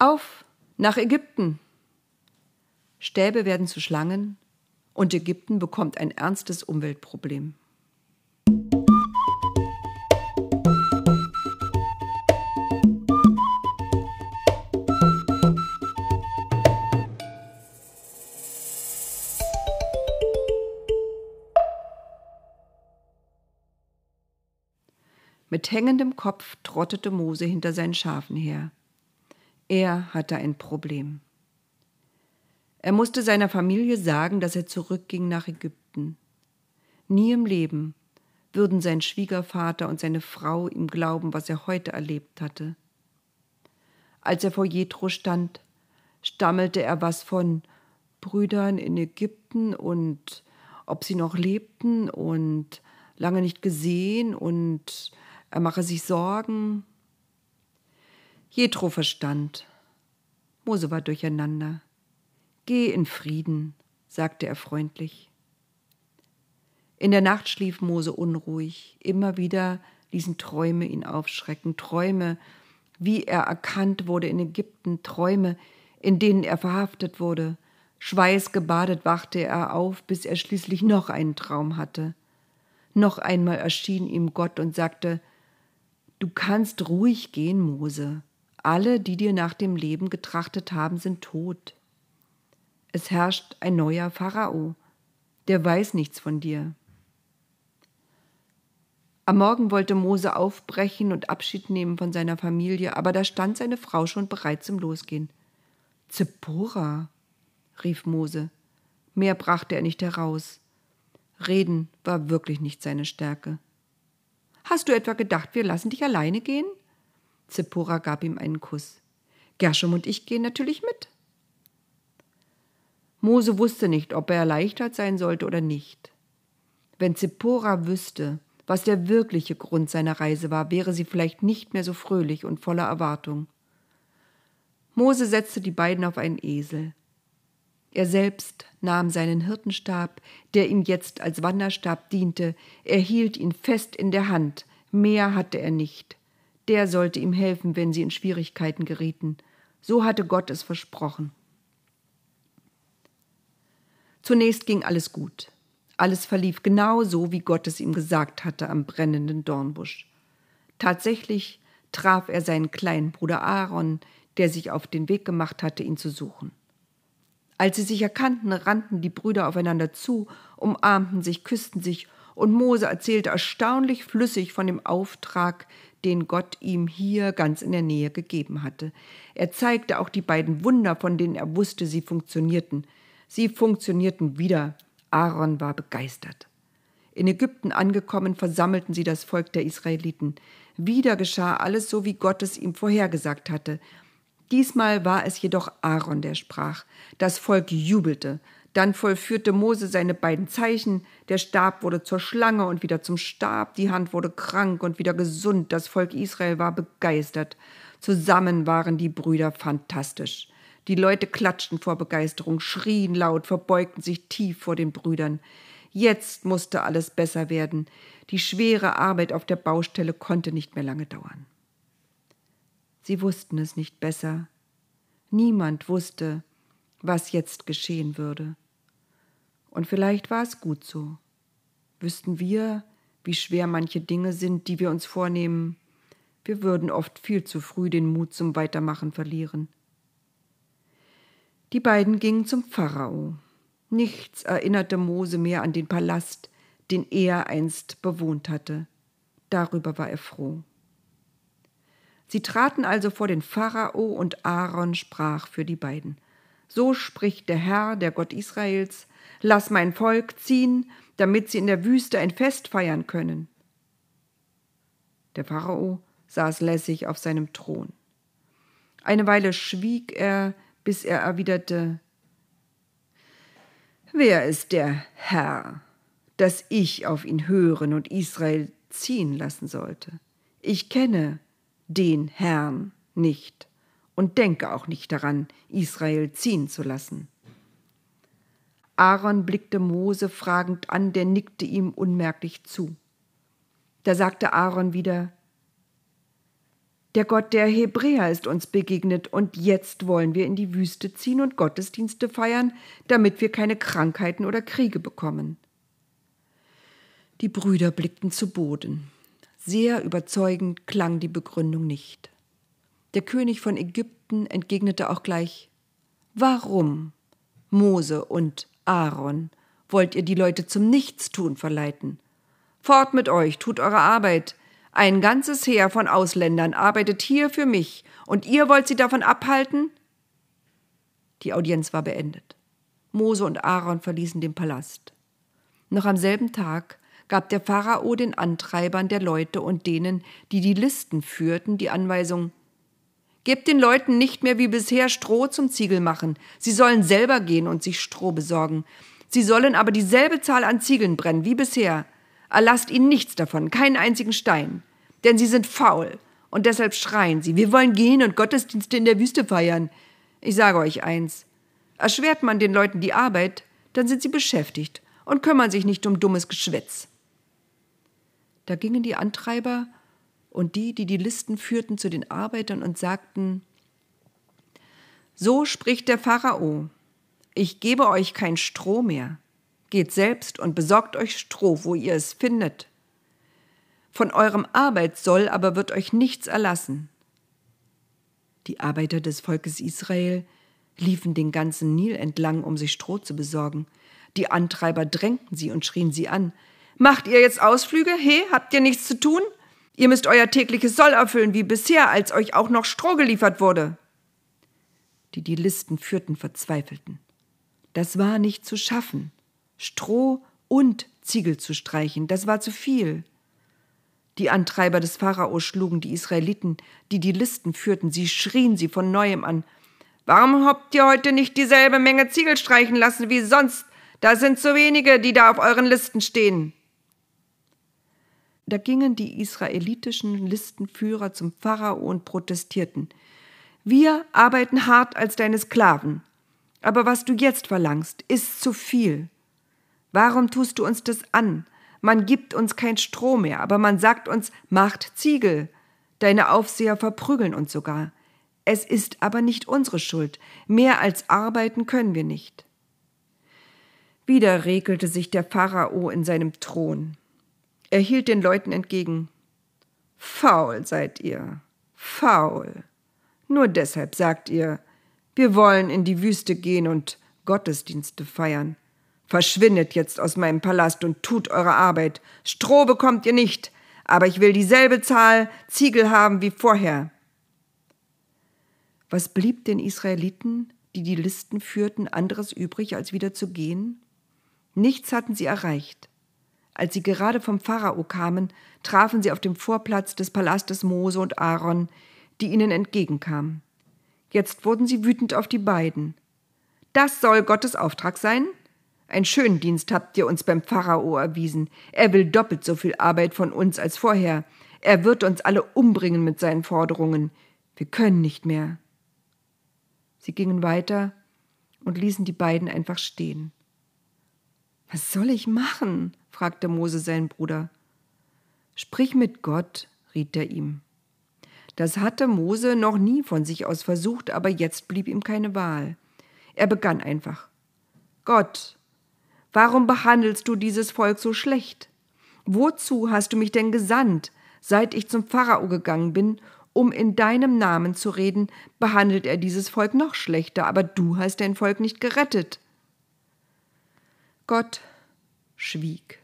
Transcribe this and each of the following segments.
Auf nach Ägypten! Stäbe werden zu Schlangen und Ägypten bekommt ein ernstes Umweltproblem. Mit hängendem Kopf trottete Mose hinter seinen Schafen her. Er hatte ein Problem. Er musste seiner Familie sagen, dass er zurückging nach Ägypten. Nie im Leben würden sein Schwiegervater und seine Frau ihm glauben, was er heute erlebt hatte. Als er vor Jethro stand, stammelte er was von Brüdern in Ägypten und ob sie noch lebten und lange nicht gesehen und er mache sich Sorgen. Jethro verstand. Mose war durcheinander. Geh in Frieden, sagte er freundlich. In der Nacht schlief Mose unruhig. Immer wieder ließen Träume ihn aufschrecken. Träume, wie er erkannt wurde in Ägypten. Träume, in denen er verhaftet wurde. Schweißgebadet wachte er auf, bis er schließlich noch einen Traum hatte. Noch einmal erschien ihm Gott und sagte, Du kannst ruhig gehen, Mose. Alle, die dir nach dem Leben getrachtet haben, sind tot. Es herrscht ein neuer Pharao, der weiß nichts von dir. Am Morgen wollte Mose aufbrechen und Abschied nehmen von seiner Familie, aber da stand seine Frau schon bereit zum Losgehen. Zippora, rief Mose. Mehr brachte er nicht heraus. Reden war wirklich nicht seine Stärke. Hast du etwa gedacht, wir lassen dich alleine gehen? Zippora gab ihm einen Kuss. Gershom und ich gehen natürlich mit. Mose wusste nicht, ob er erleichtert sein sollte oder nicht. Wenn Zippora wüsste, was der wirkliche Grund seiner Reise war, wäre sie vielleicht nicht mehr so fröhlich und voller Erwartung. Mose setzte die beiden auf einen Esel. Er selbst nahm seinen Hirtenstab, der ihm jetzt als Wanderstab diente, er hielt ihn fest in der Hand, mehr hatte er nicht. Der sollte ihm helfen, wenn sie in Schwierigkeiten gerieten. So hatte Gott es versprochen. Zunächst ging alles gut. Alles verlief genau so, wie Gott es ihm gesagt hatte am brennenden Dornbusch. Tatsächlich traf er seinen kleinen Bruder Aaron, der sich auf den Weg gemacht hatte, ihn zu suchen. Als sie sich erkannten, rannten die Brüder aufeinander zu, umarmten sich, küssten sich, und Mose erzählte erstaunlich flüssig von dem Auftrag, den Gott ihm hier ganz in der Nähe gegeben hatte. Er zeigte auch die beiden Wunder, von denen er wusste, sie funktionierten. Sie funktionierten wieder. Aaron war begeistert. In Ägypten angekommen, versammelten sie das Volk der Israeliten. Wieder geschah alles so, wie Gott es ihm vorhergesagt hatte. Diesmal war es jedoch Aaron, der sprach. Das Volk jubelte. Dann vollführte Mose seine beiden Zeichen. Der Stab wurde zur Schlange und wieder zum Stab. Die Hand wurde krank und wieder gesund. Das Volk Israel war begeistert. Zusammen waren die Brüder fantastisch. Die Leute klatschten vor Begeisterung, schrien laut, verbeugten sich tief vor den Brüdern. Jetzt musste alles besser werden. Die schwere Arbeit auf der Baustelle konnte nicht mehr lange dauern. Sie wussten es nicht besser. Niemand wusste, was jetzt geschehen würde. Und vielleicht war es gut so. Wüssten wir, wie schwer manche Dinge sind, die wir uns vornehmen, wir würden oft viel zu früh den Mut zum Weitermachen verlieren. Die beiden gingen zum Pharao. Nichts erinnerte Mose mehr an den Palast, den er einst bewohnt hatte. Darüber war er froh. Sie traten also vor den Pharao und Aaron sprach für die beiden. So spricht der Herr, der Gott Israels, lass mein Volk ziehen, damit sie in der Wüste ein Fest feiern können. Der Pharao saß lässig auf seinem Thron. Eine Weile schwieg er, bis er erwiderte Wer ist der Herr, dass ich auf ihn hören und Israel ziehen lassen sollte? Ich kenne den Herrn nicht und denke auch nicht daran, Israel ziehen zu lassen. Aaron blickte Mose fragend an, der nickte ihm unmerklich zu. Da sagte Aaron wieder, Der Gott der Hebräer ist uns begegnet und jetzt wollen wir in die Wüste ziehen und Gottesdienste feiern, damit wir keine Krankheiten oder Kriege bekommen. Die Brüder blickten zu Boden. Sehr überzeugend klang die Begründung nicht. Der König von Ägypten entgegnete auch gleich Warum, Mose und Aaron, wollt ihr die Leute zum Nichtstun verleiten? Fort mit euch, tut eure Arbeit. Ein ganzes Heer von Ausländern arbeitet hier für mich, und ihr wollt sie davon abhalten? Die Audienz war beendet. Mose und Aaron verließen den Palast. Noch am selben Tag gab der Pharao den Antreibern der Leute und denen, die die Listen führten, die Anweisung, Gebt den Leuten nicht mehr wie bisher Stroh zum Ziegel machen. Sie sollen selber gehen und sich Stroh besorgen. Sie sollen aber dieselbe Zahl an Ziegeln brennen wie bisher. Erlasst ihnen nichts davon, keinen einzigen Stein. Denn sie sind faul. Und deshalb schreien sie, wir wollen gehen und Gottesdienste in der Wüste feiern. Ich sage euch eins. Erschwert man den Leuten die Arbeit, dann sind sie beschäftigt und kümmern sich nicht um dummes Geschwätz. Da gingen die Antreiber und die, die die Listen führten, zu den Arbeitern und sagten, So spricht der Pharao, ich gebe euch kein Stroh mehr, geht selbst und besorgt euch Stroh, wo ihr es findet. Von eurem Arbeitssoll aber wird euch nichts erlassen. Die Arbeiter des Volkes Israel liefen den ganzen Nil entlang, um sich Stroh zu besorgen. Die Antreiber drängten sie und schrien sie an. Macht ihr jetzt Ausflüge? He, habt ihr nichts zu tun? Ihr müsst euer tägliches Soll erfüllen wie bisher, als euch auch noch Stroh geliefert wurde. Die die Listen führten, verzweifelten. Das war nicht zu schaffen. Stroh und Ziegel zu streichen, das war zu viel. Die Antreiber des Pharao schlugen die Israeliten, die die Listen führten, sie schrien sie von neuem an. Warum habt ihr heute nicht dieselbe Menge Ziegel streichen lassen wie sonst? Da sind so wenige, die da auf euren Listen stehen. Da gingen die israelitischen Listenführer zum Pharao und protestierten. Wir arbeiten hart als deine Sklaven, aber was du jetzt verlangst, ist zu viel. Warum tust du uns das an? Man gibt uns kein Stroh mehr, aber man sagt uns, macht Ziegel. Deine Aufseher verprügeln uns sogar. Es ist aber nicht unsere Schuld. Mehr als arbeiten können wir nicht. Wieder regelte sich der Pharao in seinem Thron. Er hielt den Leuten entgegen. Faul seid ihr, faul. Nur deshalb sagt ihr, wir wollen in die Wüste gehen und Gottesdienste feiern. Verschwindet jetzt aus meinem Palast und tut eure Arbeit. Stroh bekommt ihr nicht, aber ich will dieselbe Zahl Ziegel haben wie vorher. Was blieb den Israeliten, die die Listen führten, anderes übrig, als wieder zu gehen? Nichts hatten sie erreicht. Als sie gerade vom Pharao kamen, trafen sie auf dem Vorplatz des Palastes Mose und Aaron, die ihnen entgegenkamen. Jetzt wurden sie wütend auf die beiden. Das soll Gottes Auftrag sein? Ein schönen Dienst habt ihr uns beim Pharao erwiesen. Er will doppelt so viel Arbeit von uns als vorher. Er wird uns alle umbringen mit seinen Forderungen. Wir können nicht mehr. Sie gingen weiter und ließen die beiden einfach stehen. Was soll ich machen? Fragte Mose seinen Bruder. Sprich mit Gott, riet er ihm. Das hatte Mose noch nie von sich aus versucht, aber jetzt blieb ihm keine Wahl. Er begann einfach. Gott, warum behandelst du dieses Volk so schlecht? Wozu hast du mich denn gesandt? Seit ich zum Pharao gegangen bin, um in deinem Namen zu reden, behandelt er dieses Volk noch schlechter, aber du hast dein Volk nicht gerettet. Gott schwieg.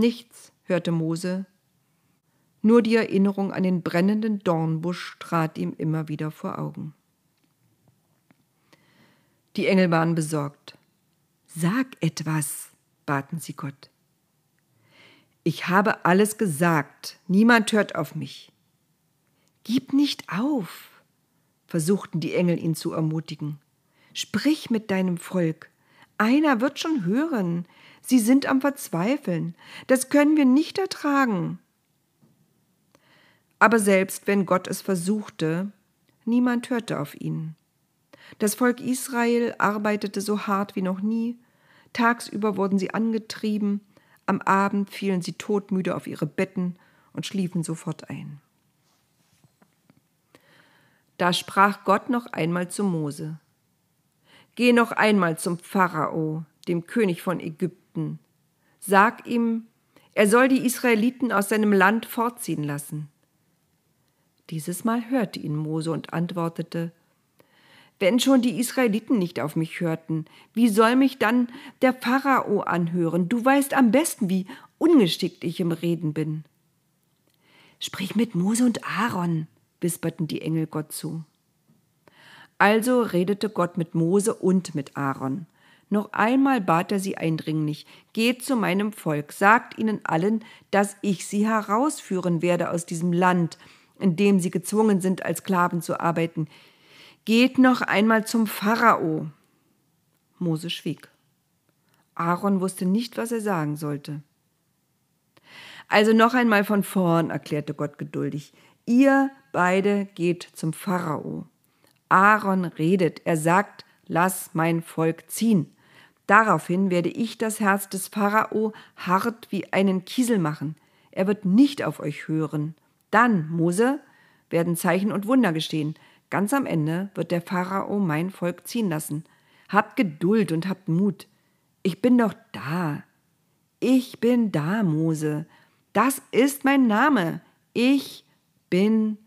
Nichts hörte Mose, nur die Erinnerung an den brennenden Dornbusch trat ihm immer wieder vor Augen. Die Engel waren besorgt. Sag etwas, baten sie Gott. Ich habe alles gesagt, niemand hört auf mich. Gib nicht auf, versuchten die Engel ihn zu ermutigen. Sprich mit deinem Volk, einer wird schon hören. Sie sind am Verzweifeln. Das können wir nicht ertragen. Aber selbst wenn Gott es versuchte, niemand hörte auf ihn. Das Volk Israel arbeitete so hart wie noch nie. Tagsüber wurden sie angetrieben, am Abend fielen sie todmüde auf ihre Betten und schliefen sofort ein. Da sprach Gott noch einmal zu Mose. Geh noch einmal zum Pharao, dem König von Ägypten. Sag ihm, er soll die Israeliten aus seinem Land fortziehen lassen. Dieses Mal hörte ihn Mose und antwortete, wenn schon die Israeliten nicht auf mich hörten, wie soll mich dann der Pharao anhören? Du weißt am besten, wie ungeschickt ich im Reden bin. Sprich mit Mose und Aaron, wisperten die Engel Gott zu. Also redete Gott mit Mose und mit Aaron. Noch einmal bat er sie eindringlich, geht zu meinem Volk, sagt ihnen allen, dass ich sie herausführen werde aus diesem Land, in dem sie gezwungen sind, als Sklaven zu arbeiten. Geht noch einmal zum Pharao. Mose schwieg. Aaron wusste nicht, was er sagen sollte. Also noch einmal von vorn, erklärte Gott geduldig. Ihr beide geht zum Pharao. Aaron redet, er sagt, lass mein Volk ziehen. Daraufhin werde ich das Herz des Pharao hart wie einen Kiesel machen. Er wird nicht auf euch hören. Dann, Mose, werden Zeichen und Wunder gestehen. Ganz am Ende wird der Pharao mein Volk ziehen lassen. Habt Geduld und habt Mut. Ich bin doch da. Ich bin da, Mose. Das ist mein Name. Ich bin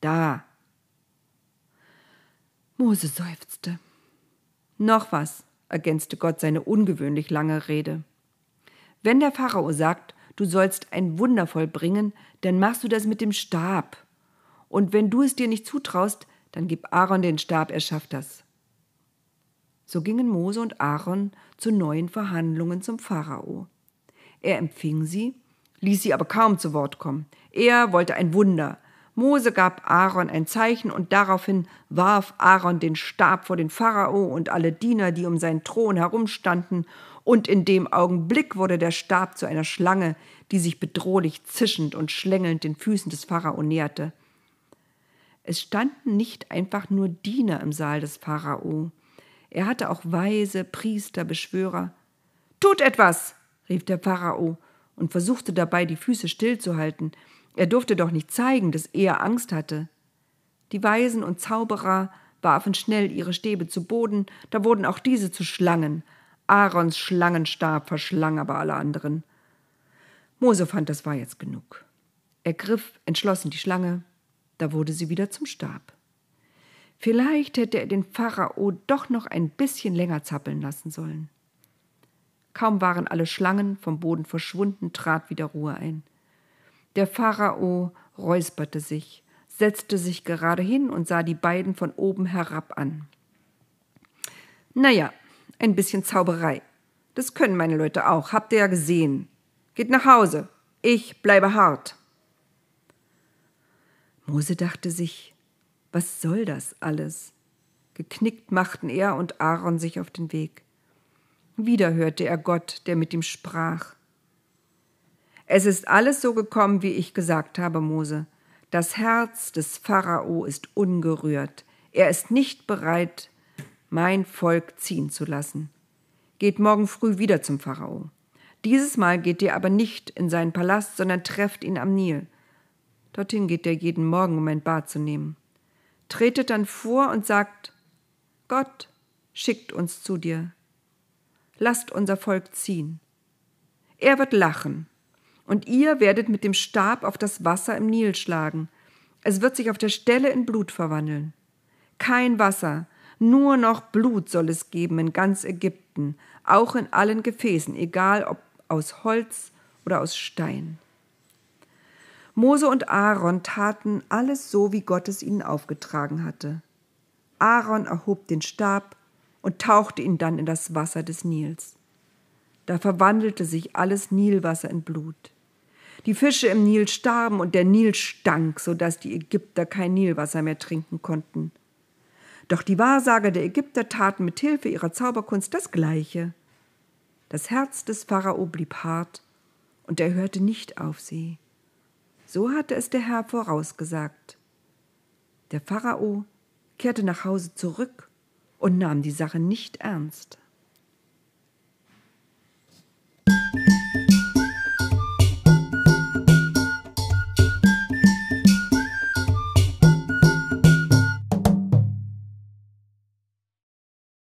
da. Mose seufzte. Noch was, ergänzte Gott seine ungewöhnlich lange Rede. Wenn der Pharao sagt, du sollst ein Wunder vollbringen, dann machst du das mit dem Stab. Und wenn du es dir nicht zutraust, dann gib Aaron den Stab, er schafft das. So gingen Mose und Aaron zu neuen Verhandlungen zum Pharao. Er empfing sie, ließ sie aber kaum zu Wort kommen. Er wollte ein Wunder. Mose gab Aaron ein Zeichen und daraufhin warf Aaron den Stab vor den Pharao und alle Diener, die um seinen Thron herumstanden, und in dem Augenblick wurde der Stab zu einer Schlange, die sich bedrohlich zischend und schlängelnd den Füßen des Pharao näherte. Es standen nicht einfach nur Diener im Saal des Pharao. Er hatte auch Weise, Priester, Beschwörer. Tut etwas! rief der Pharao und versuchte dabei, die Füße stillzuhalten. Er durfte doch nicht zeigen, dass er Angst hatte. Die Weisen und Zauberer warfen schnell ihre Stäbe zu Boden, da wurden auch diese zu Schlangen. Aarons Schlangenstab verschlang aber alle anderen. Mose fand, das war jetzt genug. Er griff entschlossen die Schlange, da wurde sie wieder zum Stab. Vielleicht hätte er den Pharao doch noch ein bisschen länger zappeln lassen sollen. Kaum waren alle Schlangen vom Boden verschwunden, trat wieder Ruhe ein. Der Pharao räusperte sich, setzte sich gerade hin und sah die beiden von oben herab an. Naja, ein bisschen Zauberei. Das können meine Leute auch, habt ihr ja gesehen. Geht nach Hause. Ich bleibe hart. Mose dachte sich, was soll das alles? Geknickt machten er und Aaron sich auf den Weg. Wieder hörte er Gott, der mit ihm sprach. Es ist alles so gekommen, wie ich gesagt habe, Mose. Das Herz des Pharao ist ungerührt. Er ist nicht bereit, mein Volk ziehen zu lassen. Geht morgen früh wieder zum Pharao. Dieses Mal geht ihr aber nicht in seinen Palast, sondern trefft ihn am Nil. Dorthin geht er jeden Morgen, um ein Bad zu nehmen. Tretet dann vor und sagt, Gott schickt uns zu dir lasst unser Volk ziehen. Er wird lachen, und ihr werdet mit dem Stab auf das Wasser im Nil schlagen. Es wird sich auf der Stelle in Blut verwandeln. Kein Wasser, nur noch Blut soll es geben in ganz Ägypten, auch in allen Gefäßen, egal ob aus Holz oder aus Stein. Mose und Aaron taten alles so, wie Gott es ihnen aufgetragen hatte. Aaron erhob den Stab und tauchte ihn dann in das Wasser des Nils. Da verwandelte sich alles Nilwasser in Blut. Die Fische im Nil starben und der Nil stank, so dass die Ägypter kein Nilwasser mehr trinken konnten. Doch die Wahrsager der Ägypter taten mit Hilfe ihrer Zauberkunst das Gleiche. Das Herz des Pharao blieb hart, und er hörte nicht auf sie. So hatte es der Herr vorausgesagt. Der Pharao kehrte nach Hause zurück und nahm die Sache nicht ernst.